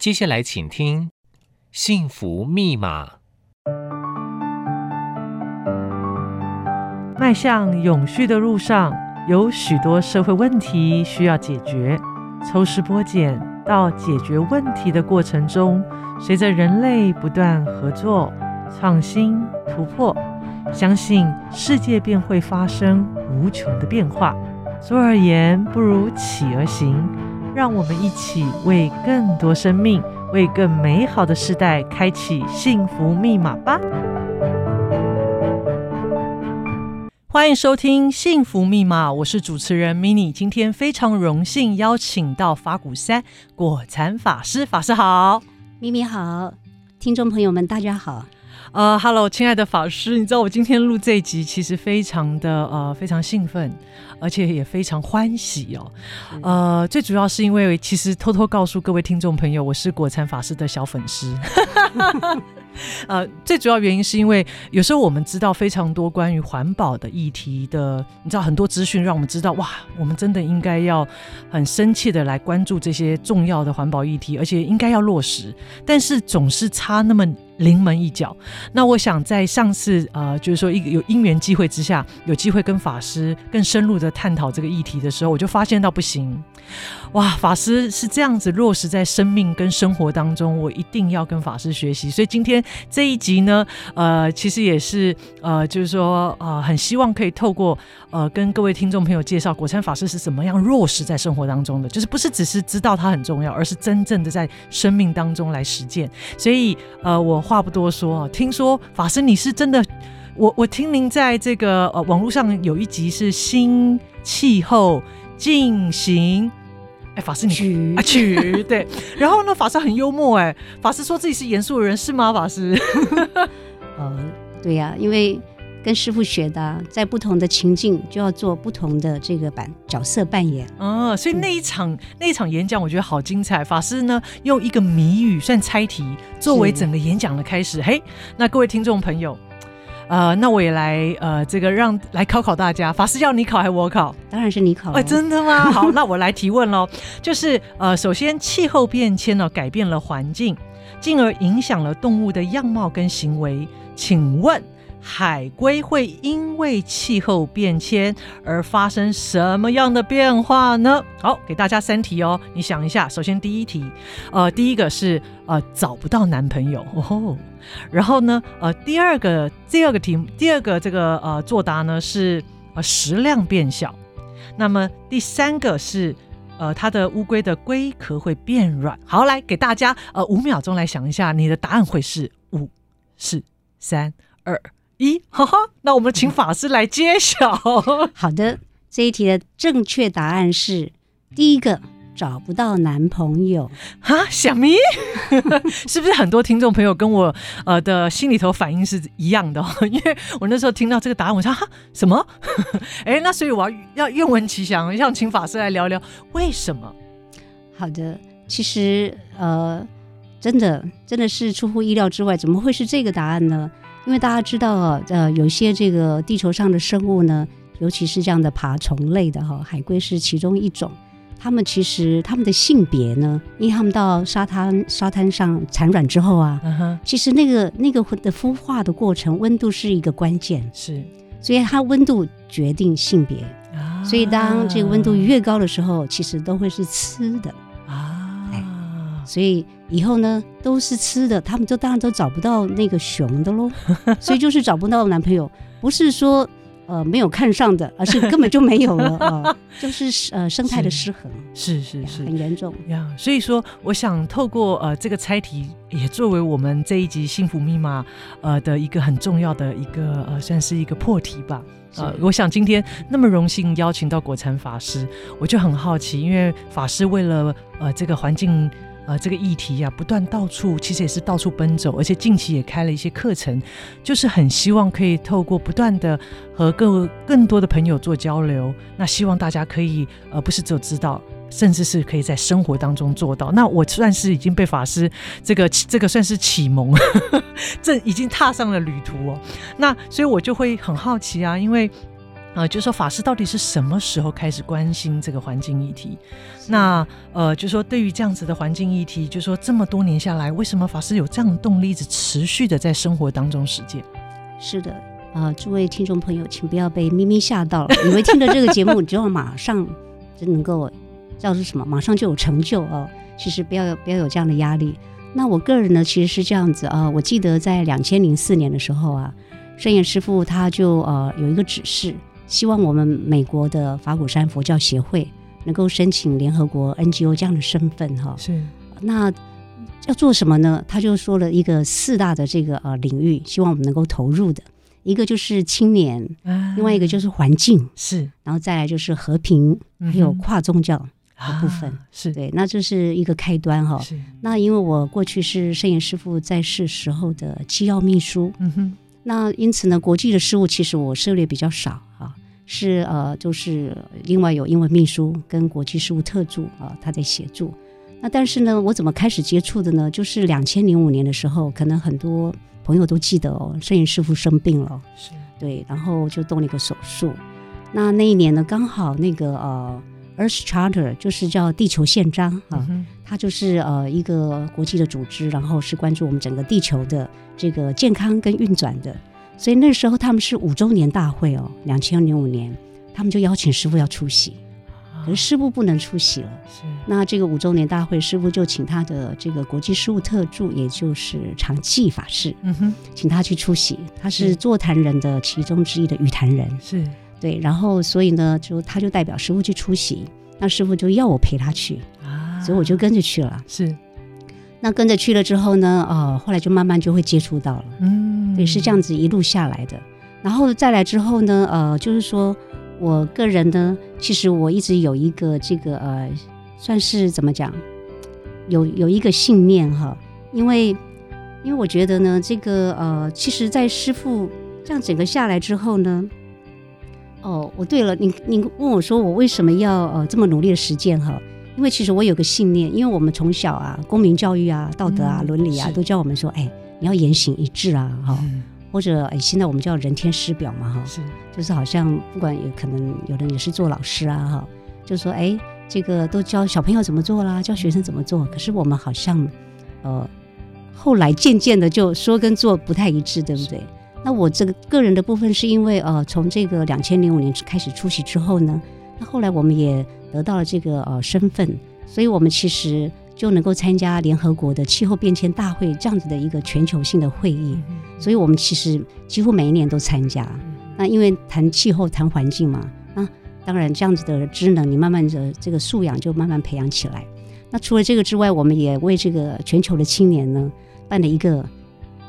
接下来请听《幸福密码》。迈向永续的路上，有许多社会问题需要解决。抽丝剥茧到解决问题的过程中，随着人类不断合作、创新、突破，相信世界便会发生无穷的变化。坐而言，不如起而行。让我们一起为更多生命、为更美好的世代开启幸福密码吧！欢迎收听《幸福密码》，我是主持人 mini。今天非常荣幸邀请到法鼓山果禅法师，法师好，咪咪好，听众朋友们大家好。呃哈喽，亲爱的法师，你知道我今天录这一集，其实非常的呃非常兴奋，而且也非常欢喜哦。呃，最主要是因为其实偷偷告诉各位听众朋友，我是果禅法师的小粉丝。呃，最主要原因是因为有时候我们知道非常多关于环保的议题的，你知道很多资讯让我们知道，哇，我们真的应该要很深切的来关注这些重要的环保议题，而且应该要落实，但是总是差那么临门一脚。那我想在上次呃，就是说一个有因缘机会之下，有机会跟法师更深入的探讨这个议题的时候，我就发现到不行。哇，法师是这样子落实在生命跟生活当中，我一定要跟法师学习。所以今天这一集呢，呃，其实也是呃，就是说呃，很希望可以透过呃，跟各位听众朋友介绍果禅法师是怎么样落实在生活当中的，就是不是只是知道它很重要，而是真正的在生命当中来实践。所以呃，我话不多说，听说法师你是真的，我我听您在这个呃网络上有一集是新气候进行。哎，法师你你啊去 对，然后呢，法师很幽默哎，法师说自己是严肃的人是吗？法师，呃，对呀、啊，因为跟师傅学的，在不同的情境就要做不同的这个版角色扮演。哦，所以那一场、嗯、那一场演讲，我觉得好精彩。法师呢，用一个谜语算猜题作为整个演讲的开始。嘿，那各位听众朋友。呃，那我也来呃，这个让来考考大家，法师要你考还是我考？当然是你考。哎、呃，真的吗？好，那我来提问喽。就是呃，首先气候变迁呢，改变了环境，进而影响了动物的样貌跟行为。请问？海龟会因为气候变迁而发生什么样的变化呢？好，给大家三题哦，你想一下。首先第一题，呃，第一个是呃找不到男朋友哦，然后呢，呃，第二个第二个题，第二个这个呃作答呢是呃食量变小，那么第三个是呃它的乌龟的龟壳会变软。好，来给大家呃五秒钟来想一下，你的答案会是五、四、三、二。一，哈哈，那我们请法师来揭晓。好的，这一题的正确答案是第一个，找不到男朋友啊，小咪，是不是很多听众朋友跟我呃的心里头反应是一样的？因为我那时候听到这个答案，我说哈什么？哎，那所以我要要愿闻其详，想请法师来聊聊为什么。好的，其实呃，真的真的是出乎意料之外，怎么会是这个答案呢？因为大家知道啊，呃，有些这个地球上的生物呢，尤其是这样的爬虫类的哈，海龟是其中一种。它们其实它们的性别呢，因为它们到沙滩沙滩上产卵之后啊，uh huh. 其实那个那个的孵化的过程，温度是一个关键，是，所以它温度决定性别。啊，所以当这个温度越高的时候，其实都会是雌的啊。所以以后呢，都是吃的，他们就当然都找不到那个熊的喽。所以就是找不到男朋友，不是说呃没有看上的，而是根本就没有了 啊、呃，就是呃生态的失衡，是是是，是，很严重呀。所以说，我想透过呃这个猜题，也作为我们这一集幸福密码呃的一个很重要的一个呃算是一个破题吧。呃，我想今天那么荣幸邀请到果禅法师，我就很好奇，因为法师为了呃这个环境。呃，这个议题呀、啊，不断到处，其实也是到处奔走，而且近期也开了一些课程，就是很希望可以透过不断的和各位更多的朋友做交流，那希望大家可以呃，不是只有知道，甚至是可以在生活当中做到。那我算是已经被法师这个这个算是启蒙，这已经踏上了旅途哦。那所以我就会很好奇啊，因为啊，就是说法师到底是什么时候开始关心这个环境议题？那呃，就是说对于这样子的环境议题，就是说这么多年下来，为什么法师有这样的动力，一直持续的在生活当中实践？是的，啊、呃，诸位听众朋友，请不要被咪咪吓到了，以为听了这个节目，你就要马上就能够叫做什么，马上就有成就哦。其实不要不要有这样的压力。那我个人呢，其实是这样子啊、呃，我记得在两千零四年的时候啊，圣严师傅他就呃有一个指示。希望我们美国的法鼓山佛教协会能够申请联合国 NGO 这样的身份哈。是。那要做什么呢？他就说了一个四大的这个呃领域，希望我们能够投入的，一个就是青年，啊、另外一个就是环境，是，然后再来就是和平，嗯、还有跨宗教的部分，啊、是对。那这是一个开端哈。是。那因为我过去是圣严师父在世时候的机要秘书，嗯哼。那因此呢，国际的事务其实我涉猎比较少啊。是呃，就是另外有英文秘书跟国际事务特助啊、呃，他在协助。那但是呢，我怎么开始接触的呢？就是两千零五年的时候，可能很多朋友都记得哦，摄影师傅生病了，是对，然后就动了一个手术。那那一年呢，刚好那个呃，Earth Charter 就是叫地球宪章啊，嗯、它就是呃一个国际的组织，然后是关注我们整个地球的这个健康跟运转的。所以那时候他们是五周年大会哦，两千零五年，他们就邀请师傅要出席，可是师傅不能出席了。是，那这个五周年大会，师傅就请他的这个国际事务特助，也就是常寂法师，嗯哼，请他去出席。他是座谈人的其中之一的语谈人，是对。然后所以呢，就他就代表师傅去出席，那师傅就要我陪他去啊，所以我就跟着去了。是。那跟着去了之后呢，呃，后来就慢慢就会接触到了，嗯，对，是这样子一路下来的。然后再来之后呢，呃，就是说我个人呢，其实我一直有一个这个呃，算是怎么讲，有有一个信念哈，因为因为我觉得呢，这个呃，其实，在师父这样整个下来之后呢，哦，我对了，你你问我说我为什么要呃这么努力的实践哈？因为其实我有个信念，因为我们从小啊，公民教育啊、道德啊、伦理啊，都教我们说，哎，你要言行一致啊，哈、嗯，或者哎，现在我们叫人天师表嘛，哈，是，就是好像不管有可能有人也是做老师啊，哈，就说哎，这个都教小朋友怎么做啦，教学生怎么做，可是我们好像，呃，后来渐渐的就说跟做不太一致，对不对？那我这个个人的部分是因为呃，从这个两千零五年开始出席之后呢，那后来我们也。得到了这个呃身份，所以我们其实就能够参加联合国的气候变迁大会这样子的一个全球性的会议，所以我们其实几乎每一年都参加。那因为谈气候、谈环境嘛，那当然这样子的职能，你慢慢的这个素养就慢慢培养起来。那除了这个之外，我们也为这个全球的青年呢办了一个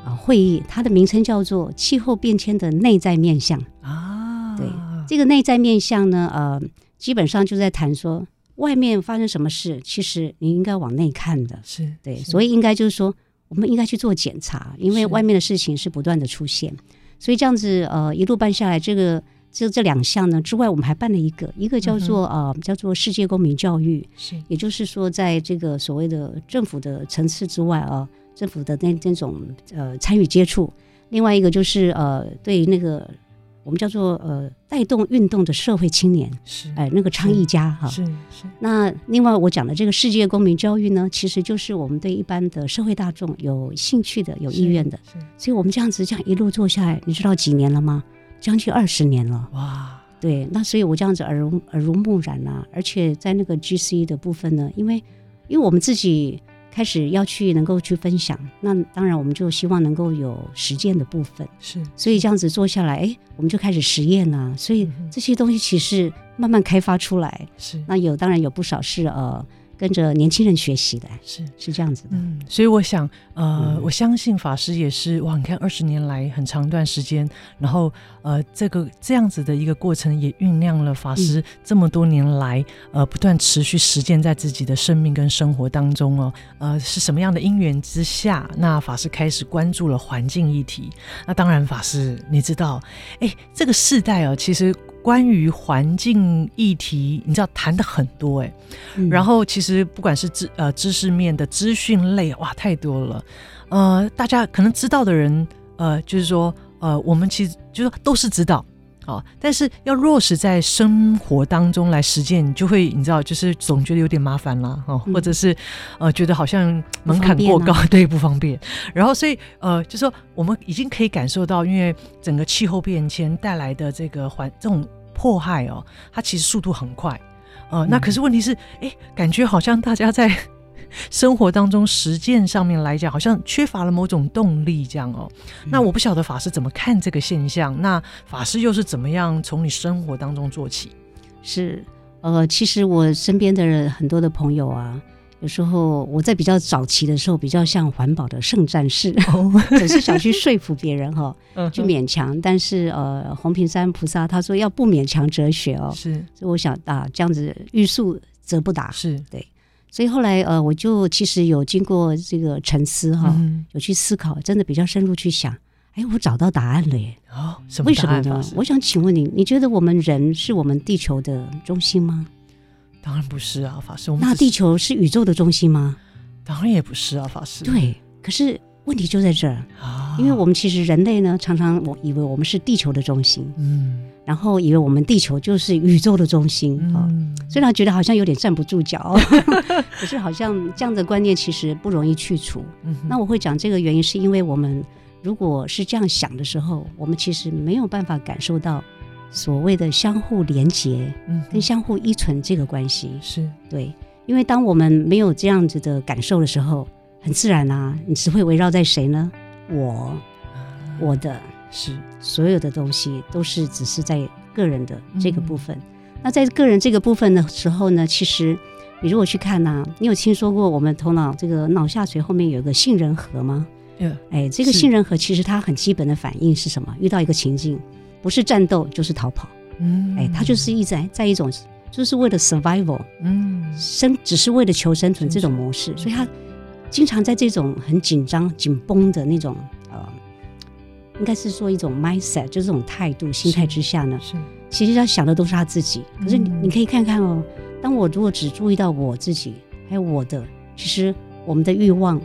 啊会议，它的名称叫做气候变迁的内在面向啊。对，这个内在面向呢，呃。基本上就在谈说，外面发生什么事，其实你应该往内看的，是对，是。所以应该就是说，我们应该去做检查，因为外面的事情是不断的出现，所以这样子呃一路办下来，这个这这两项呢之外，我们还办了一个，一个叫做、嗯、呃叫做世界公民教育，是，也就是说，在这个所谓的政府的层次之外啊，政府的那那种呃参与接触，另外一个就是呃对那个。我们叫做呃带动运动的社会青年是哎、呃、那个倡议家哈是是，是。那另外我讲的这个世界公民教育呢，其实就是我们对一般的社会大众有兴趣的、有意愿的。是。所以我们这样子这样一路做下来，你知道几年了吗？将近二十年了。哇。对，那所以我这样子耳濡耳濡目染啊，而且在那个 GC 的部分呢，因为因为我们自己。开始要去能够去分享，那当然我们就希望能够有实践的部分，是，所以这样子做下来，哎，我们就开始实验啊，所以这些东西其实慢慢开发出来，是，那有当然有不少是呃。跟着年轻人学习的，是是这样子的。嗯，所以我想，呃，嗯、我相信法师也是哇，你看二十年来很长一段时间，然后呃，这个这样子的一个过程也酝酿了法师这么多年来、嗯、呃不断持续实践在自己的生命跟生活当中哦。呃，是什么样的因缘之下，那法师开始关注了环境议题？那当然，法师你知道，哎，这个世代哦，其实。关于环境议题，你知道谈的很多哎、嗯，然后其实不管是知呃知识面的资讯类，哇，太多了，呃，大家可能知道的人，呃，就是说，呃，我们其实就是说都是知道，哦，但是要落实在生活当中来实践，你就会你知道，就是总觉得有点麻烦啦，哦，嗯、或者是呃，觉得好像门槛过高，啊、对，不方便。然后，所以呃，就说我们已经可以感受到，因为整个气候变迁带来的这个环这种迫害哦，它其实速度很快。呃，那可是问题是，哎、嗯，感觉好像大家在。生活当中实践上面来讲，好像缺乏了某种动力，这样哦。那我不晓得法师怎么看这个现象。那法师又是怎么样从你生活当中做起？是，呃，其实我身边的人很多的朋友啊，有时候我在比较早期的时候，比较像环保的圣战士，哦、总是想去说服别人哈、哦，去勉强。但是呃，红平山菩萨他说要不勉强哲学哦，是。所以我想啊，这样子欲速则不达，是对。所以后来，呃，我就其实有经过这个沉思哈，嗯、有去思考，真的比较深入去想，哎，我找到答案了耶！哦，什么答案？为什么呢？我想请问你，你觉得我们人是我们地球的中心吗？当然不是啊，法师。我们那地球是宇宙的中心吗？当然也不是啊，法师。对，可是问题就在这儿啊，因为我们其实人类呢，常常我以为我们是地球的中心，嗯。然后以为我们地球就是宇宙的中心啊，嗯、虽然觉得好像有点站不住脚，可是好像这样的观念其实不容易去除。嗯、那我会讲这个原因，是因为我们如果是这样想的时候，我们其实没有办法感受到所谓的相互连结，跟相互依存这个关系。是对，因为当我们没有这样子的感受的时候，很自然啊，你只会围绕在谁呢？我，我的。是所有的东西都是只是在个人的这个部分。嗯、那在个人这个部分的时候呢，其实你如果去看呢、啊，你有听说过我们头脑这个脑下垂后面有一个杏仁核吗？嗯，哎，这个杏仁核其实它很基本的反应是什么？遇到一个情境，不是战斗就是逃跑。嗯，哎，它就是一直在在一种就是为了 survival，嗯，生只是为了求生存这种模式，所以它经常在这种很紧张紧绷的那种。应该是说一种 mindset，就是这种态度、心态之下呢，是，是其实他想的都是他自己。可是你你可以看看哦，当我如果只注意到我自己，还有我的，其实我们的欲望，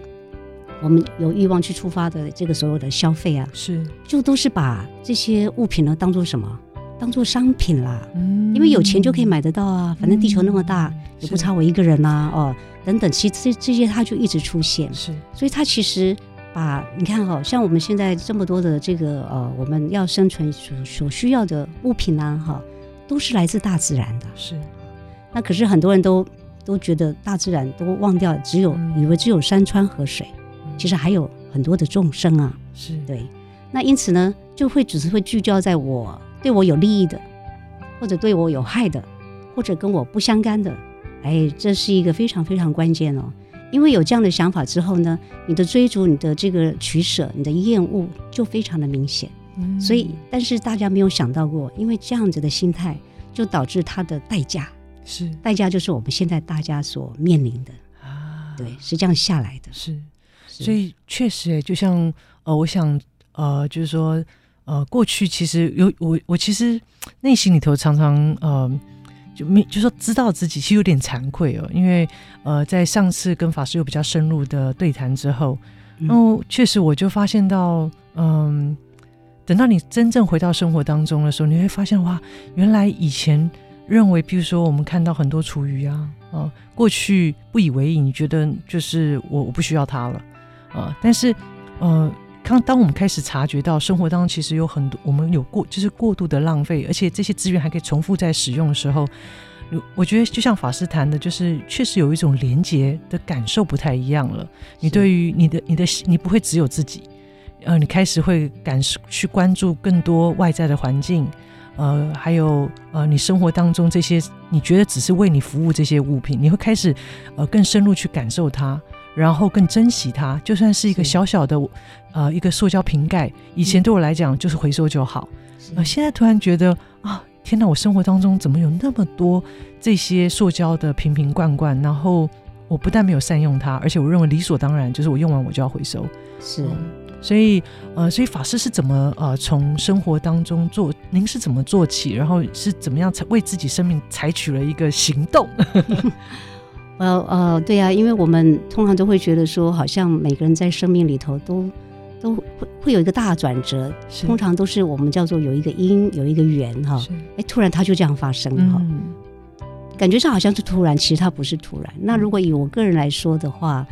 我们有欲望去触发的这个所有的消费啊，是，就都是把这些物品呢当做什么？当做商品啦。嗯，因为有钱就可以买得到啊，反正地球那么大，嗯、也不差我一个人啊，哦，等等，其实这这些它就一直出现。是，所以它其实。把你看哈，像我们现在这么多的这个呃，我们要生存所所需要的物品啊，哈，都是来自大自然的。是，那可是很多人都都觉得大自然都忘掉，只有、嗯、以为只有山川河水，嗯、其实还有很多的众生啊。是对，那因此呢，就会只是会聚焦在我对我有利益的，或者对我有害的，或者跟我不相干的。哎，这是一个非常非常关键哦。因为有这样的想法之后呢，你的追逐、你的这个取舍、你的厌恶就非常的明显。嗯，所以，但是大家没有想到过，因为这样子的心态，就导致它的代价是代价，就是我们现在大家所面临的啊，对，是这样下来的。是，所以确实，就像呃，我想呃，就是说呃，过去其实有我，我其实内心里头常常呃。就没就说知道自己其实有点惭愧哦，因为呃，在上次跟法师有比较深入的对谈之后，然后确实我就发现到，嗯，等到你真正回到生活当中的时候，你会发现哇，原来以前认为，比如说我们看到很多厨余啊，啊，过去不以为意，你觉得就是我我不需要它了啊，但是呃。当当我们开始察觉到生活当中其实有很多我们有过就是过度的浪费，而且这些资源还可以重复再使用的时候，我觉得就像法师谈的，就是确实有一种连结的感受不太一样了。你对于你的你的你不会只有自己，呃，你开始会感受去关注更多外在的环境，呃，还有呃你生活当中这些你觉得只是为你服务这些物品，你会开始呃更深入去感受它。然后更珍惜它，就算是一个小小的，呃，一个塑胶瓶盖，以前对我来讲就是回收就好。呃，现在突然觉得啊，天哪，我生活当中怎么有那么多这些塑胶的瓶瓶罐罐？然后我不但没有善用它，而且我认为理所当然，就是我用完我就要回收。是，嗯，所以呃，所以法师是怎么呃从生活当中做？您是怎么做起？然后是怎么样才为自己生命采取了一个行动？呃呃，对呀、啊，因为我们通常都会觉得说，好像每个人在生命里头都都会会有一个大转折，通常都是我们叫做有一个因有一个缘哈，哎，突然它就这样发生了哈，嗯、感觉上好像是突然，其实它不是突然。那如果以我个人来说的话，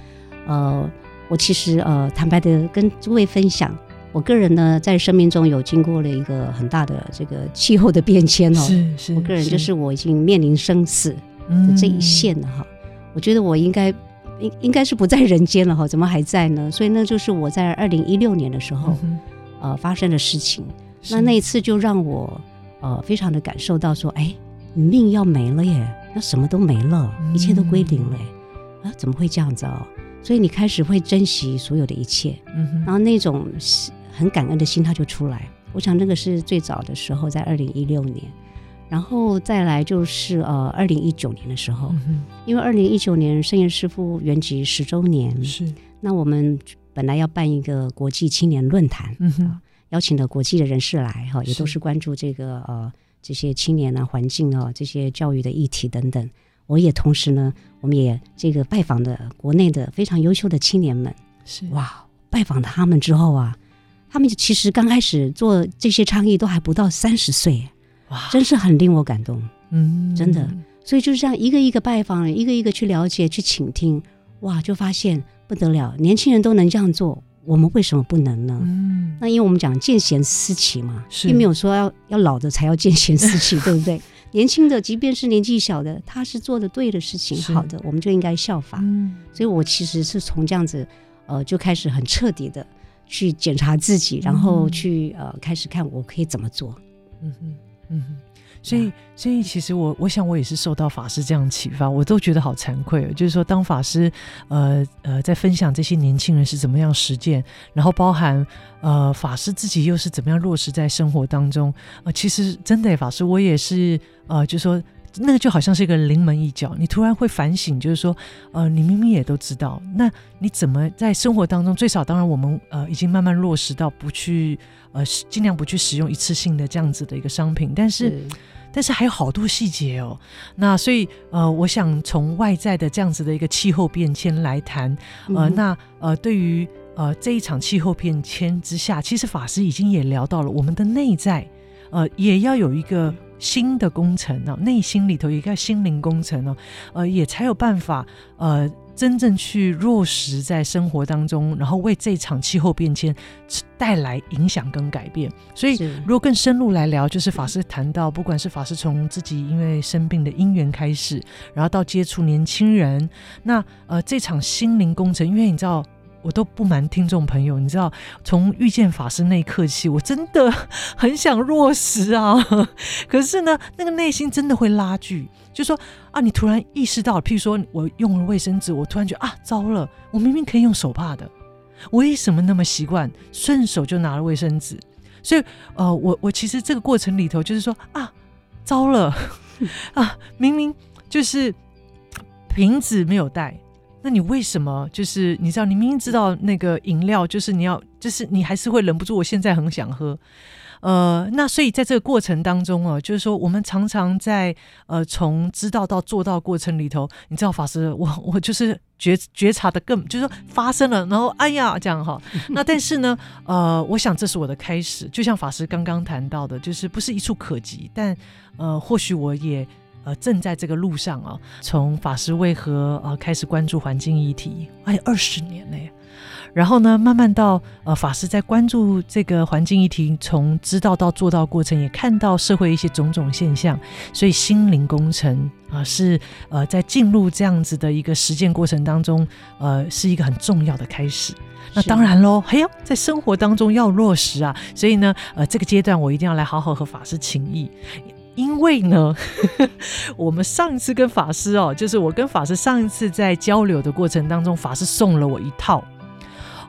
呃，我其实呃坦白的跟诸位分享，我个人呢在生命中有经过了一个很大的这个气候的变迁哦，是是，我个人就是。我已经面临生死的这一线了哈，嗯、我觉得我应该。应应该是不在人间了哈，怎么还在呢？所以那就是我在二零一六年的时候，嗯、呃，发生的事情。那那一次就让我呃非常的感受到说，哎，命要没了耶，那什么都没了，一切都归零了，嗯、啊，怎么会这样子哦？所以你开始会珍惜所有的一切，嗯、然后那种很感恩的心它就出来。我想那个是最早的时候，在二零一六年。然后再来就是呃，二零一九年的时候，嗯、因为二零一九年圣严师傅圆寂十周年，是。那我们本来要办一个国际青年论坛，嗯哼、呃，邀请了国际的人士来哈、呃，也都是关注这个呃这些青年啊、环境啊、这些教育的议题等等。我也同时呢，我们也这个拜访的国内的非常优秀的青年们，是。哇，拜访他们之后啊，他们其实刚开始做这些倡议都还不到三十岁。哇，真是很令我感动，嗯，真的，所以就是这样一个一个拜访，一个一个去了解、去倾听，哇，就发现不得了，年轻人都能这样做，我们为什么不能呢？嗯，那因为我们讲见贤思齐嘛，是并没有说要要老的才要见贤思齐，对不对？年轻的，即便是年纪小的，他是做的对的事情，好的，我们就应该效法。嗯，所以我其实是从这样子，呃，就开始很彻底的去检查自己，然后去呃开始看我可以怎么做。嗯哼。嗯，所以，所以其实我我想我也是受到法师这样启发，我都觉得好惭愧。就是说，当法师呃呃在分享这些年轻人是怎么样实践，然后包含呃法师自己又是怎么样落实在生活当中，呃，其实真的法师我也是呃，就说。那个就好像是一个临门一脚，你突然会反省，就是说，呃，你明明也都知道，那你怎么在生活当中，最少当然我们呃已经慢慢落实到不去呃尽量不去使用一次性的这样子的一个商品，但是，是但是还有好多细节哦。那所以呃，我想从外在的这样子的一个气候变迁来谈，呃，嗯、那呃对于呃这一场气候变迁之下，其实法师已经也聊到了我们的内在，呃，也要有一个。新的工程呢，内心里头一个心灵工程呢，呃，也才有办法呃真正去落实在生活当中，然后为这场气候变迁带来影响跟改变。所以，如果更深入来聊，就是法师谈到，不管是法师从自己因为生病的因缘开始，然后到接触年轻人，那呃这场心灵工程，因为你知道。我都不瞒听众朋友，你知道，从遇见法师那一刻起，我真的很想落实啊。可是呢，那个内心真的会拉锯，就说啊，你突然意识到，譬如说我用了卫生纸，我突然觉得啊，糟了，我明明可以用手帕的，我为什么那么习惯顺手就拿了卫生纸？所以，呃，我我其实这个过程里头就是说啊，糟了 啊，明明就是瓶子没有带。那你为什么就是你知道，你明明知道那个饮料就是你要，就是你还是会忍不住。我现在很想喝，呃，那所以在这个过程当中哦，就是说我们常常在呃从知道到做到过程里头，你知道法师，我我就是觉觉察的更就是说发生了，然后哎呀这样哈。那但是呢，呃，我想这是我的开始，就像法师刚刚谈到的，就是不是一触可及，但呃，或许我也。呃，正在这个路上啊，从法师为何呃开始关注环境议题，哎，二十年了呀。然后呢，慢慢到呃法师在关注这个环境议题，从知道到做到过程，也看到社会一些种种现象，所以心灵工程啊、呃、是呃在进入这样子的一个实践过程当中，呃是一个很重要的开始。那当然喽，还要在生活当中要落实啊，所以呢，呃这个阶段我一定要来好好和法师请益。因为呢，我们上一次跟法师哦，就是我跟法师上一次在交流的过程当中，法师送了我一套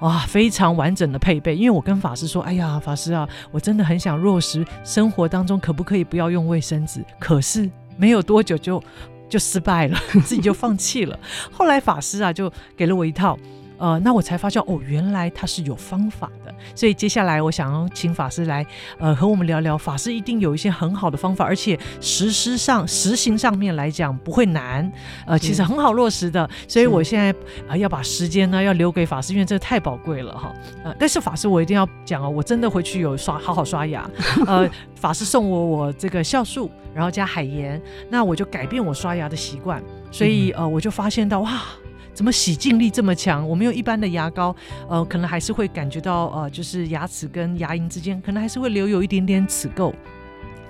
哇非常完整的配备。因为我跟法师说，哎呀，法师啊，我真的很想落实生活当中，可不可以不要用卫生纸？可是没有多久就就失败了，自己就放弃了。后来法师啊就给了我一套。呃，那我才发现哦，原来它是有方法的。所以接下来我想要请法师来，呃，和我们聊聊。法师一定有一些很好的方法，而且实施上、实行上面来讲不会难，呃，其实很好落实的。所以我现在啊、呃，要把时间呢要留给法师，因为这个太宝贵了哈。呃，但是法师我一定要讲哦，我真的回去有刷好好刷牙。呃，法师送我我这个酵素，然后加海盐，那我就改变我刷牙的习惯。所以呃，我就发现到哇。怎么洗净力这么强？我们用一般的牙膏，呃，可能还是会感觉到，呃，就是牙齿跟牙龈之间可能还是会留有一点点齿垢。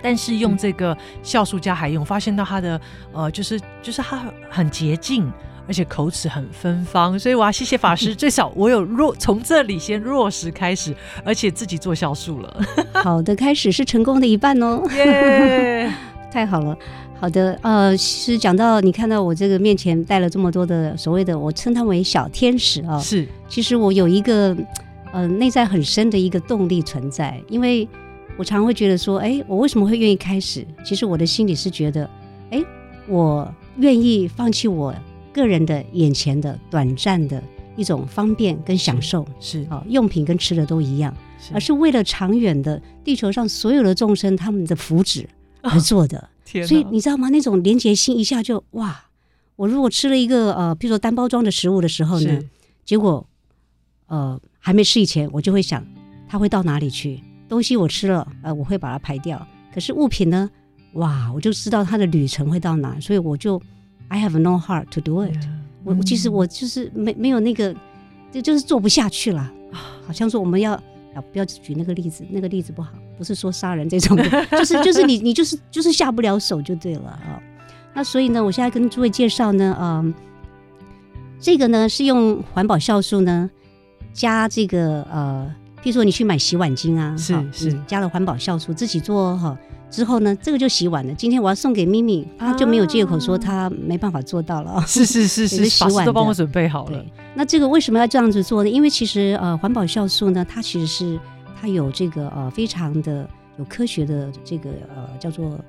但是用这个酵素加海盐，我发现到它的，呃，就是就是它很洁净，而且口齿很芬芳。所以我要谢谢法师，最少我有落从这里先落实开始，而且自己做酵素了。好的开始是成功的一半哦，耶，太好了。好的，呃，其实讲到你看到我这个面前带了这么多的所谓的，我称它为小天使啊，是，其实我有一个呃内在很深的一个动力存在，因为我常常会觉得说，哎，我为什么会愿意开始？其实我的心里是觉得，哎，我愿意放弃我个人的眼前的短暂的一种方便跟享受，是啊，用品跟吃的都一样，是而是为了长远的地球上所有的众生他们的福祉而做的。哦所以你知道吗？那种连结心一下就哇！我如果吃了一个呃，比如说单包装的食物的时候呢，结果呃还没吃以前，我就会想它会到哪里去？东西我吃了，呃，我会把它排掉。可是物品呢，哇，我就知道它的旅程会到哪，所以我就 I have no heart to do it。我、嗯、其实我就是没没有那个，就就是做不下去了。好像说我们要。啊，不要举那个例子，那个例子不好，不是说杀人这种，就是就是你你就是就是下不了手就对了啊。那所以呢，我现在跟诸位介绍呢，嗯，这个呢是用环保酵素呢加这个呃，譬如说你去买洗碗巾啊，是是加了环保酵素自己做哈。之后呢，这个就洗碗了。今天我要送给咪咪，他就没有借口说他没办法做到了。是 是是是，洗碗都帮我准备好了。那这个为什么要这样子做呢？因为其实呃，环保酵素呢，它其实是它有这个呃非常的有科学的这个呃叫做。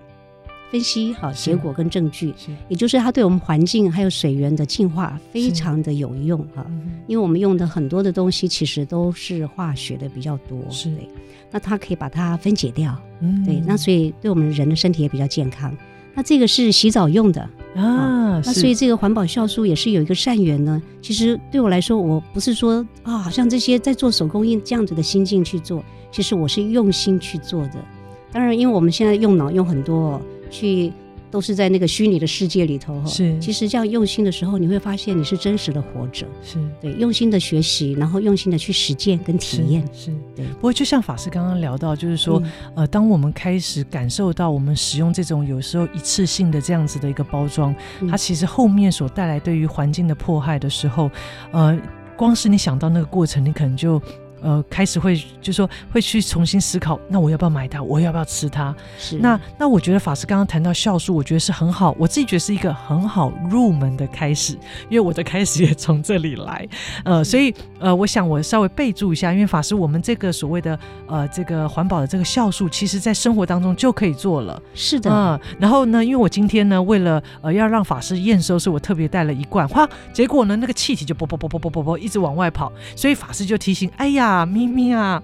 分析好结果跟证据，也就是它对我们环境还有水源的净化非常的有用哈，因为我们用的很多的东西其实都是化学的比较多，是。的，那它可以把它分解掉，嗯，对，那所以对我们人的身体也比较健康。那这个是洗澡用的啊，那所以这个环保酵素也是有一个善缘呢。其实对我来说，我不是说啊，好像这些在做手工艺这样子的心境去做，其实我是用心去做的。当然，因为我们现在用脑用很多。去都是在那个虚拟的世界里头哈，是。其实这样用心的时候，你会发现你是真实的活着，是对，用心的学习，然后用心的去实践跟体验，是。对。不过就像法师刚刚聊到，就是说，嗯、呃，当我们开始感受到我们使用这种有时候一次性的这样子的一个包装，嗯、它其实后面所带来对于环境的迫害的时候，呃，光是你想到那个过程，你可能就。呃，开始会就说会去重新思考，那我要不要买它？我要不要吃它？是。那那我觉得法师刚刚谈到酵素，我觉得是很好，我自己觉得是一个很好入门的开始，因为我的开始也从这里来。呃，所以呃，我想我稍微备注一下，因为法师我们这个所谓的呃这个环保的这个酵素，其实在生活当中就可以做了。是的。嗯。然后呢，因为我今天呢，为了呃要让法师验收，所以我特别带了一罐，哇，结果呢那个气体就啵啵啵啵啵啵啵一直往外跑，所以法师就提醒，哎呀。啊，咪咪啊，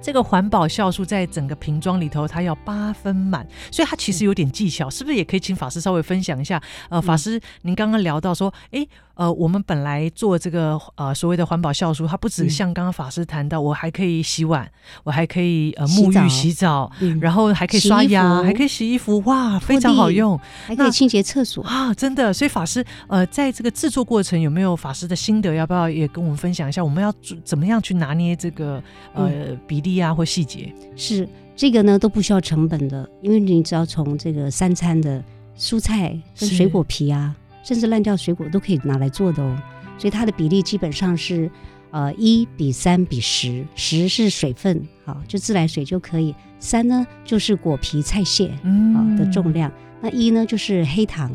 这个环保酵素在整个瓶装里头，它要八分满，所以它其实有点技巧，是不是也可以请法师稍微分享一下？呃，法师，您刚刚聊到说，哎。呃，我们本来做这个呃所谓的环保酵素，它不止像刚刚法师谈到，嗯、我还可以洗碗，我还可以呃沐浴洗澡，洗澡然后还可以刷牙，还可以洗衣服，哇，非常好用，还可以清洁厕所啊，真的。所以法师呃，在这个制作过程有没有法师的心得？要不要也跟我们分享一下？我们要怎么样去拿捏这个呃、嗯、比例啊或细节？是这个呢都不需要成本的，因为你只要从这个三餐的蔬菜跟水果皮啊。甚至烂掉水果都可以拿来做的哦，所以它的比例基本上是，呃，一比三比十，十是水分，好，就自来水就可以，三呢就是果皮菜屑，嗯，好的重量，那一呢就是黑糖，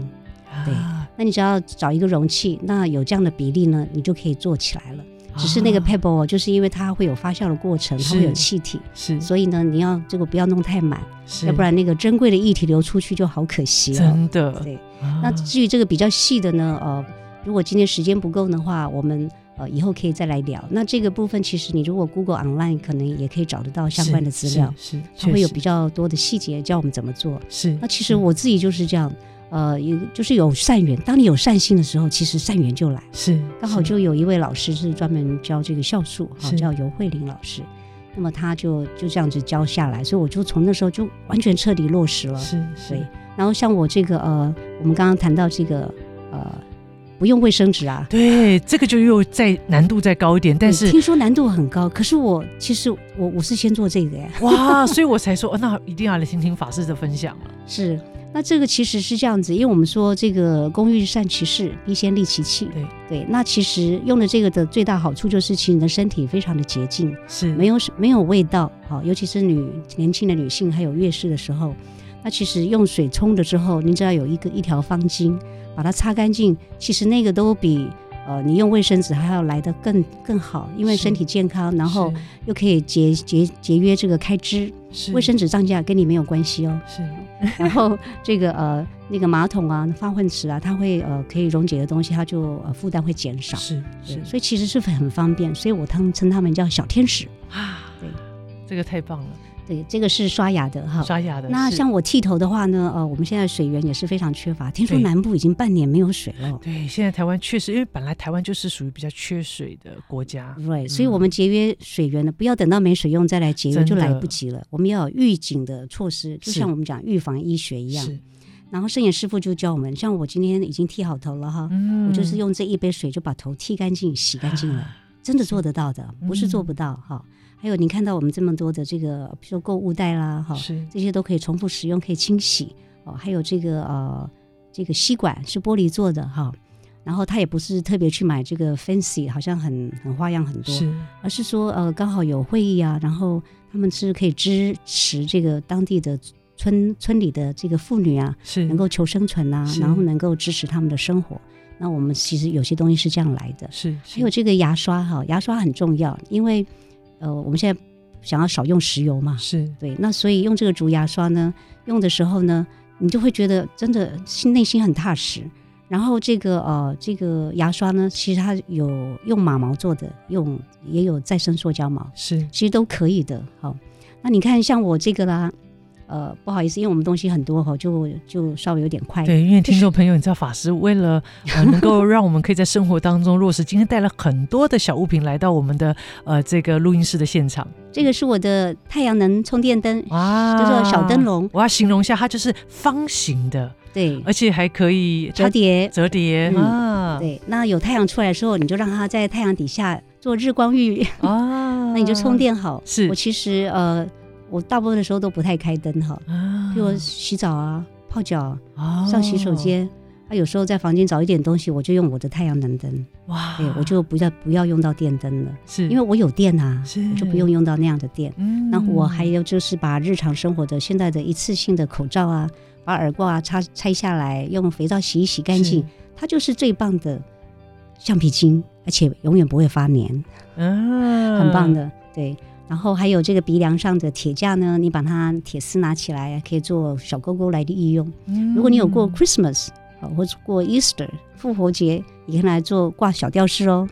对，那你只要找一个容器，那有这样的比例呢，你就可以做起来了。只是那个 pebble 就是因为它会有发酵的过程，它会有气体，是，所以呢，你要这个不要弄太满，要不然那个珍贵的液体流出去就好可惜了。真的，对。那至于这个比较细的呢，呃，如果今天时间不够的话，我们呃，以后可以再来聊。那这个部分，其实你如果 Google online 可能也可以找得到相关的资料，是，是它会有比较多的细节教我们怎么做。是，那其实我自己就是这样，呃，有就是有善缘，当你有善心的时候，其实善缘就来。是，刚好就有一位老师是专门教这个孝素，哈，叫尤慧玲老师。那么他就就这样子教下来，所以我就从那时候就完全彻底落实了。是，是。然后像我这个呃，我们刚刚谈到这个呃。不用卫生纸啊？对，这个就又再难度再高一点。但是听说难度很高，可是我其实我我是先做这个呀。哇，所以我才说，哦，那一定要来听听法师的分享了。是，那这个其实是这样子，因为我们说这个工欲善其事，必先利其器。对对，那其实用了这个的最大好处就是，其实你的身体非常的洁净，是没有没有味道。好，尤其是女年轻的女性，还有月事的时候，那其实用水冲了之后，你只要有一个一条方巾。把它擦干净，其实那个都比呃你用卫生纸还要来得更更好，因为身体健康，然后又可以节节节约这个开支。是卫生纸涨价跟你没有关系哦。是，然后这个呃那个马桶啊、发粪池啊，它会呃可以溶解的东西，它就呃负担会减少。是是，所以其实是很方便，所以我称称他们叫小天使啊。对，这个太棒了。对，这个是刷牙的哈，刷牙的。那像我剃头的话呢，呃，我们现在水源也是非常缺乏，听说南部已经半年没有水了。对，现在台湾确实，因为本来台湾就是属于比较缺水的国家，对，所以我们节约水源呢，不要等到没水用再来节约，就来不及了。我们要有预警的措施，就像我们讲预防医学一样。然后圣严师傅就教我们，像我今天已经剃好头了哈，我就是用这一杯水就把头剃干净、洗干净了，真的做得到的，不是做不到哈。还有，你看到我们这么多的这个，比如说购物袋啦，哈，这些都可以重复使用，可以清洗哦。还有这个呃，这个吸管是玻璃做的哈，然后他也不是特别去买这个 fancy，好像很很花样很多，是，而是说呃，刚好有会议啊，然后他们是可以支持这个当地的村村里的这个妇女啊，是能够求生存啊，然后能够支持他们的生活。那我们其实有些东西是这样来的，是，还有这个牙刷哈，牙刷很重要，因为。呃，我们现在想要少用石油嘛，是对，那所以用这个竹牙刷呢，用的时候呢，你就会觉得真的心内心很踏实。然后这个呃，这个牙刷呢，其实它有用马毛做的，用也有再生塑胶毛，是其实都可以的。好，那你看像我这个啦。呃，不好意思，因为我们东西很多哈，就就稍微有点快。对，因为听众朋友，你知道法师为了 呃能够让我们可以在生活当中落实，今天带了很多的小物品来到我们的呃这个录音室的现场。这个是我的太阳能充电灯，哇，叫做小灯笼。我要形容一下，它就是方形的，对，而且还可以折叠，折叠、嗯、啊。对，那有太阳出来的时候，你就让它在太阳底下做日光浴啊，那你就充电好。是我其实呃。我大部分的时候都不太开灯哈，比如洗澡啊、泡脚、上洗手间，啊，有时候在房间找一点东西，我就用我的太阳能灯。哇，对，我就不要不要用到电灯了，是。因为我有电啊，是。我就不用用到那样的电。嗯，那我还有就是把日常生活的现在的一次性的口罩啊，把耳挂啊拆拆下来，用肥皂洗一洗干净，它就是最棒的橡皮筋，而且永远不会发黏，嗯，很棒的，对。然后还有这个鼻梁上的铁架呢，你把它铁丝拿起来，可以做小钩钩来的利用。如果你有过 Christmas 啊，或者过 Easter 复活节，也可以来做挂小吊饰哦。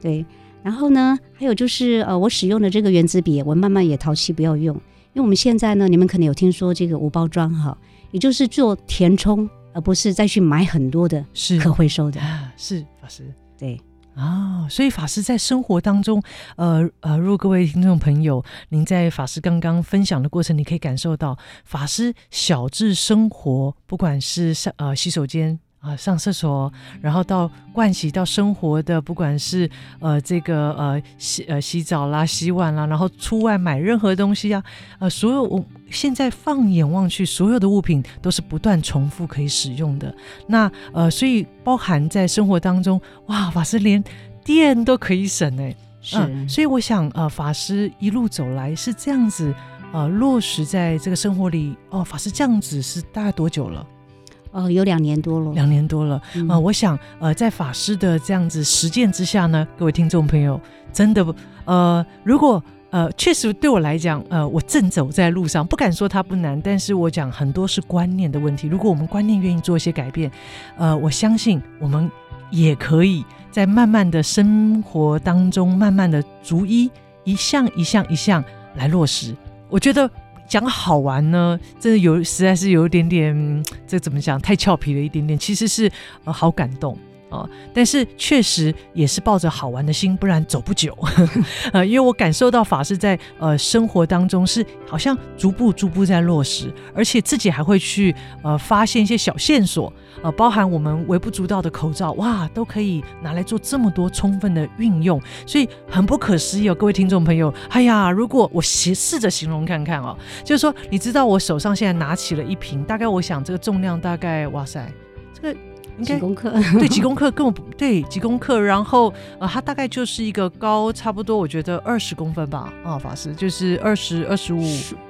对，然后呢，还有就是呃，我使用的这个原子笔，我慢慢也淘气不要用，因为我们现在呢，你们可能有听说这个无包装哈，也就是做填充，而不是再去买很多的可回收的。是，是法师，对。啊、所以法师在生活当中，呃呃，如果各位听众朋友，您在法师刚刚分享的过程，你可以感受到法师小至生活，不管是上呃洗手间啊、呃、上厕所，然后到盥洗到生活的，不管是呃这个呃洗呃洗澡啦、洗碗啦，然后出外买任何东西啊，呃，所有我。现在放眼望去，所有的物品都是不断重复可以使用的。那呃，所以包含在生活当中，哇，法师连电都可以省哎。是、呃，所以我想呃，法师一路走来是这样子呃，落实在这个生活里。哦，法师这样子是大概多久了？呃，有两年多了。两年多了。嗯、呃，我想呃，在法师的这样子实践之下呢，各位听众朋友，真的呃，如果。呃，确实对我来讲，呃，我正走在路上，不敢说它不难，但是我讲很多是观念的问题。如果我们观念愿意做一些改变，呃，我相信我们也可以在慢慢的生活当中，慢慢的逐一一项一项一项来落实。我觉得讲好玩呢，真的有实在是有一点点，这怎么讲？太俏皮了一点点，其实是呃好感动。啊，但是确实也是抱着好玩的心，不然走不久。呃，因为我感受到法师在呃生活当中是好像逐步逐步在落实，而且自己还会去呃发现一些小线索，呃，包含我们微不足道的口罩，哇，都可以拿来做这么多充分的运用，所以很不可思议哦，各位听众朋友。哎呀，如果我试试着形容看看哦，就是说，你知道我手上现在拿起了一瓶，大概我想这个重量大概，哇塞，几公克？对，几公克根本不对，几公克。然后呃，它大概就是一个高，差不多我觉得二十公分吧。啊，法师就是二十二十五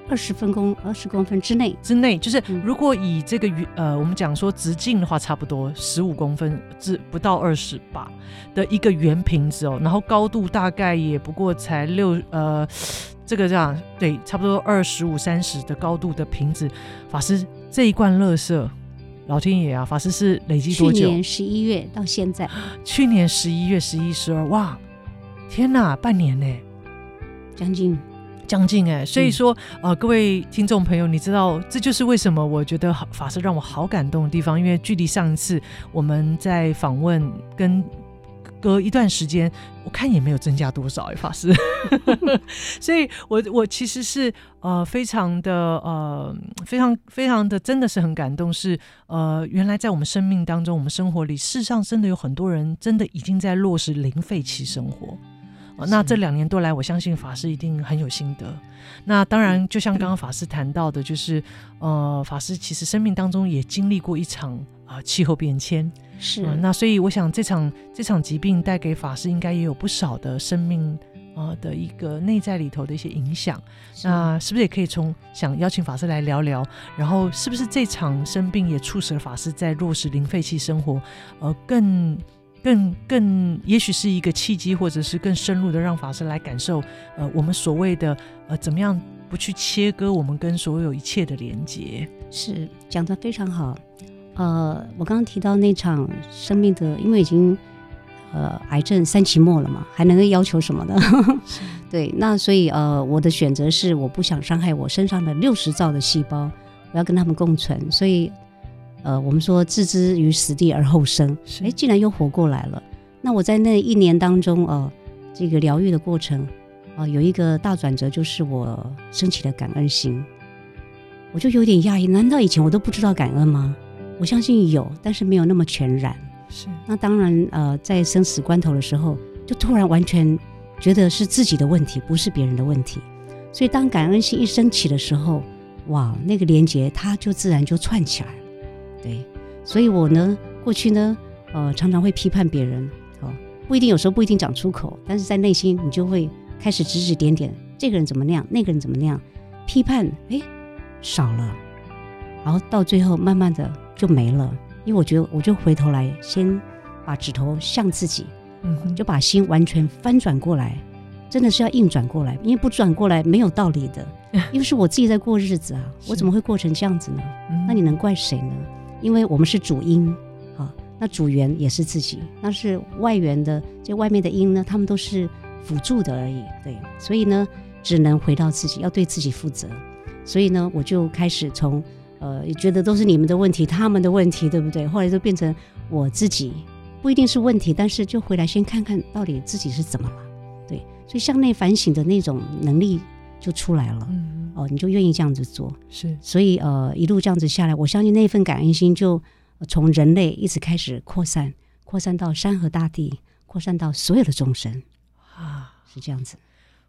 二十分公二十公分之内之内，就是如果以这个圆呃，我们讲说直径的话，差不多十五公分至不到二十吧的一个圆瓶子哦。然后高度大概也不过才六呃，这个这样对，差不多二十五三十的高度的瓶子。法师这一罐垃圾。老天爷啊！法师是累积多久？去年十一月到现在。去年十一月、十一、十二，哇！天哪，半年呢，将近，将近哎。所以说，嗯、呃，各位听众朋友，你知道，这就是为什么我觉得法师让我好感动的地方，因为距离上一次我们在访问跟。隔一段时间，我看也没有增加多少哎，法师，所以我我其实是呃非常的呃非常非常的真的是很感动，是呃原来在我们生命当中，我们生活里，世上真的有很多人真的已经在落实零废弃生活。呃、那这两年多来，我相信法师一定很有心得。那当然，就像刚刚法师谈到的，就是呃法师其实生命当中也经历过一场啊、呃、气候变迁。是、呃，那所以我想这场这场疾病带给法师应该也有不少的生命啊、呃、的一个内在里头的一些影响。那是不是也可以从想邀请法师来聊聊？然后是不是这场生病也促使了法师在落实零废弃生活？呃，更更更，也许是一个契机，或者是更深入的让法师来感受呃我们所谓的呃怎么样不去切割我们跟所有一切的连接？是讲的非常好。呃，我刚刚提到那场生命的，因为已经呃癌症三期末了嘛，还能够要求什么呢？对，那所以呃，我的选择是我不想伤害我身上的六十兆的细胞，我要跟他们共存。所以呃，我们说置之于死地而后生，哎，竟然又活过来了。那我在那一年当中，呃，这个疗愈的过程啊，呃，有一个大转折，就是我升起了感恩心，我就有点讶异，难道以前我都不知道感恩吗？我相信有，但是没有那么全然。是，那当然，呃，在生死关头的时候，就突然完全觉得是自己的问题，不是别人的问题。所以，当感恩心一升起的时候，哇，那个连接它就自然就串起来了。对，所以我呢，过去呢，呃，常常会批判别人，哦，不一定，有时候不一定讲出口，但是在内心你就会开始指指点点，这个人怎么那样，那个人怎么那样，批判，哎，少了，然后到最后，慢慢的。就没了，因为我觉得，我就回头来，先把指头向自己，嗯，就把心完全翻转过来，真的是要硬转过来，因为不转过来没有道理的，因为是我自己在过日子啊，我怎么会过成这样子呢？那你能怪谁呢？因为我们是主因，啊，那主缘也是自己，那是外缘的，这外面的因呢，他们都是辅助的而已，对，所以呢，只能回到自己，要对自己负责，所以呢，我就开始从。呃，也觉得都是你们的问题，他们的问题，对不对？后来就变成我自己，不一定是问题，但是就回来先看看到底自己是怎么了，对，所以向内反省的那种能力就出来了。嗯，哦，你就愿意这样子做，是，所以呃，一路这样子下来，我相信那份感恩心就从人类一直开始扩散，扩散到山河大地，扩散到所有的众生啊，是这样子。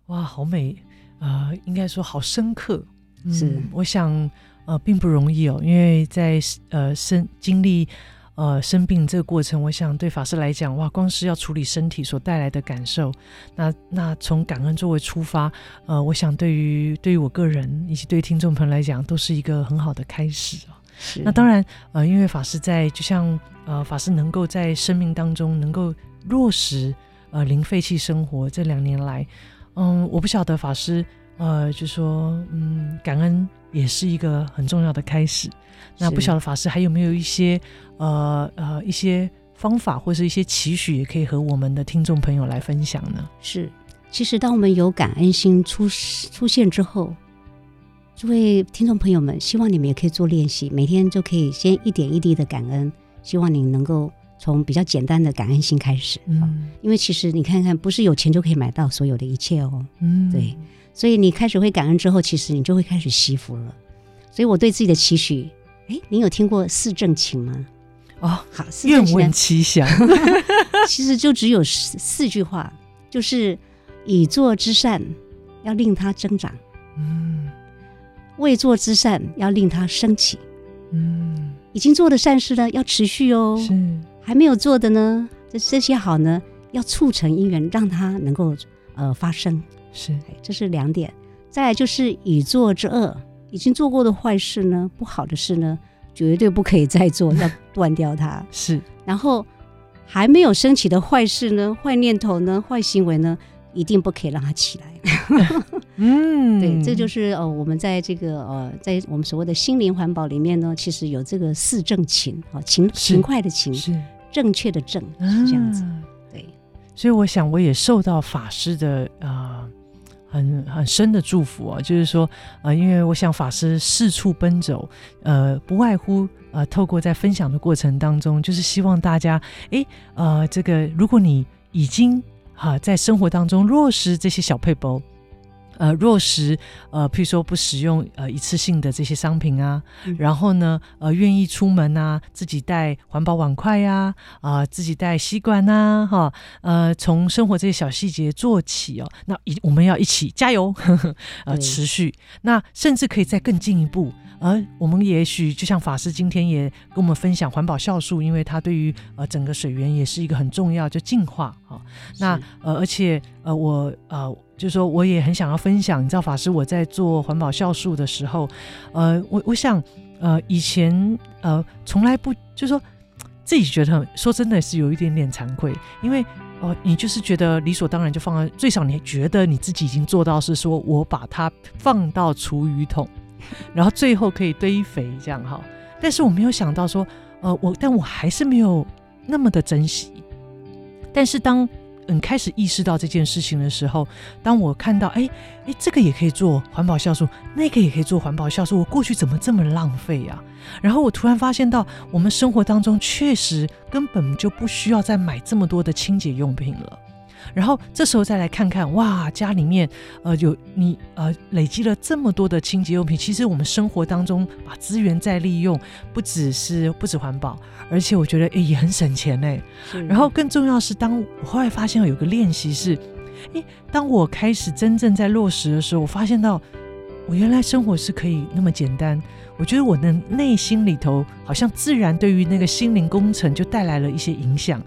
哇，好美，呃，应该说好深刻。嗯、是，我想。呃，并不容易哦，因为在呃生经历呃生病这个过程，我想对法师来讲，哇，光是要处理身体所带来的感受，那那从感恩作为出发，呃，我想对于对于我个人以及对听众朋友来讲，都是一个很好的开始哦。是。那当然，呃，因为法师在，就像呃法师能够在生命当中能够落实呃零废弃生活这两年来，嗯，我不晓得法师呃就说嗯感恩。也是一个很重要的开始。那不晓得法师还有没有一些呃呃一些方法或是一些期许，也可以和我们的听众朋友来分享呢？是，其实当我们有感恩心出出现之后，诸位听众朋友们，希望你们也可以做练习，每天就可以先一点一滴的感恩，希望你能够从比较简单的感恩心开始。嗯，因为其实你看看，不是有钱就可以买到所有的一切哦。嗯，对，所以你开始会感恩之后，其实你就会开始惜福了。所以我对自己的期许，哎，您有听过四正勤吗？哦，好，愿闻其详。其实就只有四四句话，就是以做之善要令它增长，嗯，未做之善要令它升起，嗯，已经做的善事呢要持续哦，是，还没有做的呢，这这些好呢要促成因缘，让它能够呃发生，是，这是两点。再来就是已做之恶，已经做过的坏事呢，不好的事呢。绝对不可以再做，要断掉它。是，然后还没有升起的坏事呢、坏念头呢、坏行为呢，一定不可以让它起来。嗯，对，这就是呃，我们在这个呃，在我们所谓的心灵环保里面呢，其实有这个四正勤啊，勤勤快的勤，是正确的正，是这样子。对，所以我想我也受到法师的啊。呃很很深的祝福啊，就是说，呃，因为我想法师四处奔走，呃，不外乎呃，透过在分享的过程当中，就是希望大家，哎，呃，这个如果你已经哈、呃、在生活当中落实这些小撇步。呃，落实呃，譬如说不使用呃一次性的这些商品啊，嗯、然后呢，呃，愿意出门啊，自己带环保碗筷呀，啊、呃，自己带吸管呐、啊，哈，呃，从生活这些小细节做起哦，那一我们要一起加油，呵 呵呃，持续，那甚至可以再更进一步。而我们也许就像法师今天也跟我们分享环保酵素，因为它对于呃整个水源也是一个很重要，就净化啊。那呃而且呃我呃就是说我也很想要分享，你知道法师我在做环保酵素的时候，呃我我想呃以前呃从来不就是说自己觉得说真的是有一点点惭愧，因为哦、你就是觉得理所当然就放在最少你觉得你自己已经做到是说我把它放到厨余桶。然后最后可以堆肥这样哈，但是我没有想到说，呃，我但我还是没有那么的珍惜。但是当嗯开始意识到这件事情的时候，当我看到哎哎这个也可以做环保酵素，那个也可以做环保酵素，我过去怎么这么浪费呀？然后我突然发现到，我们生活当中确实根本就不需要再买这么多的清洁用品了。然后这时候再来看看，哇，家里面呃有你呃累积了这么多的清洁用品，其实我们生活当中把资源再利用，不只是不止环保，而且我觉得诶也很省钱哎。然后更重要是，当我后来发现有个练习是，诶，当我开始真正在落实的时候，我发现到我原来生活是可以那么简单。我觉得我的内心里头好像自然对于那个心灵工程就带来了一些影响。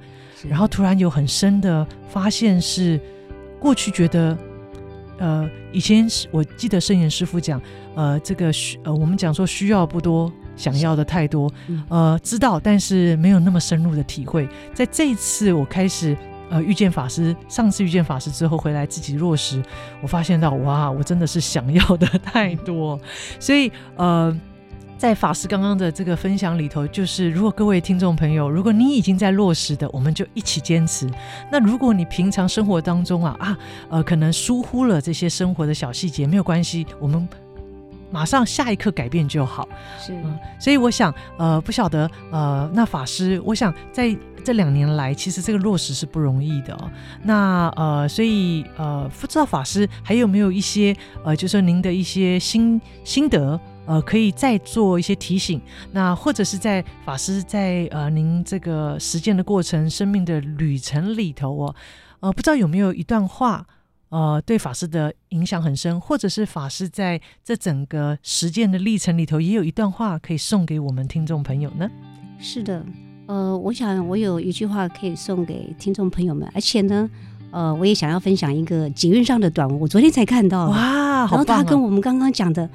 然后突然有很深的发现，是过去觉得，呃，以前是我记得圣严师父讲，呃，这个需呃，我们讲说需要不多，想要的太多，呃，知道但是没有那么深入的体会。在这一次我开始呃遇见法师，上次遇见法师之后回来自己落实，我发现到哇，我真的是想要的 太多，所以呃。在法师刚刚的这个分享里头，就是如果各位听众朋友，如果你已经在落实的，我们就一起坚持。那如果你平常生活当中啊啊呃，可能疏忽了这些生活的小细节，没有关系，我们马上下一刻改变就好。是，嗯，所以我想呃，不晓得呃，那法师，我想在这两年来，其实这个落实是不容易的哦。那呃，所以呃，不知道法师还有没有一些呃，就是说您的一些心心得。呃，可以再做一些提醒，那或者是在法师在呃您这个实践的过程、生命的旅程里头哦，呃，不知道有没有一段话，呃，对法师的影响很深，或者是法师在这整个实践的历程里头，也有一段话可以送给我们听众朋友呢？是的，呃，我想我有一句话可以送给听众朋友们，而且呢，呃，我也想要分享一个捷运上的短文，我昨天才看到，哇，好棒啊，然后他跟我们刚刚讲的。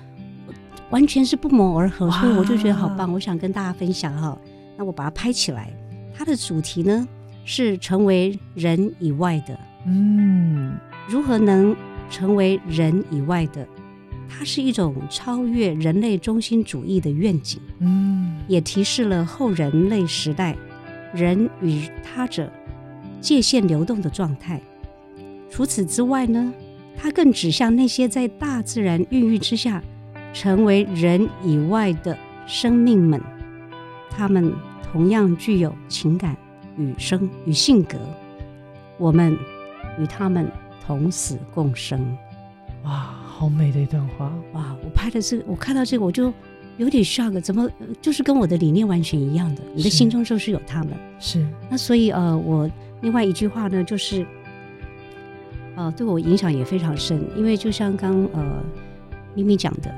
完全是不谋而合，所以我就觉得好棒，我想跟大家分享哈。那我把它拍起来，它的主题呢是成为人以外的，嗯，如何能成为人以外的？它是一种超越人类中心主义的愿景，嗯，也提示了后人类时代人与他者界限流动的状态。除此之外呢，它更指向那些在大自然孕育之下成为人以外的生命们，他们同样具有情感与生与性格。我们与他们同死共生。哇，好美的一段话！哇，我拍的这个，我看到这个，我就有点 shock，怎么就是跟我的理念完全一样的？你的心中就是有他们。是。那所以呃，我另外一句话呢，就是。呃，对我影响也非常深，因为就像刚呃咪咪讲的，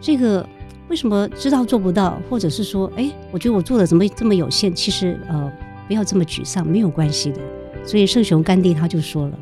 这个为什么知道做不到，或者是说，哎，我觉得我做的怎么这么有限？其实呃，不要这么沮丧，没有关系的。所以圣雄甘地他就说了，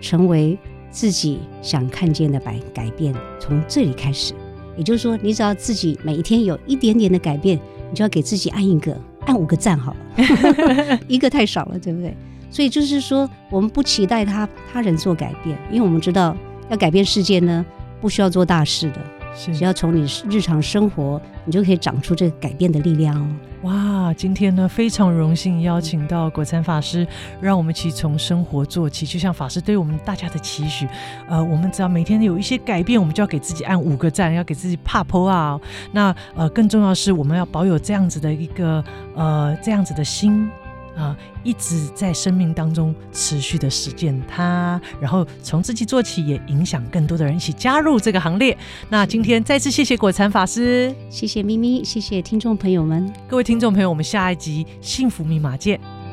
成为自己想看见的改改变，从这里开始。也就是说，你只要自己每一天有一点点的改变，你就要给自己按一个，按五个赞好了，一个太少了，对不对？所以就是说，我们不期待他他人做改变，因为我们知道要改变世界呢，不需要做大事的，是只要从你日常生活，你就可以长出这个改变的力量哦。哇，今天呢非常荣幸邀请到果禅法师，让我们一起从生活做起，就像法师对我们大家的期许。呃，我们只要每天有一些改变，我们就要给自己按五个赞，要给自己啪啪啊。那呃，更重要的是，我们要保有这样子的一个呃这样子的心。啊，一直在生命当中持续的实践它，然后从自己做起，也影响更多的人一起加入这个行列。那今天再次谢谢果禅法师，谢谢咪咪，谢谢听众朋友们，各位听众朋友，我们下一集幸福密码见。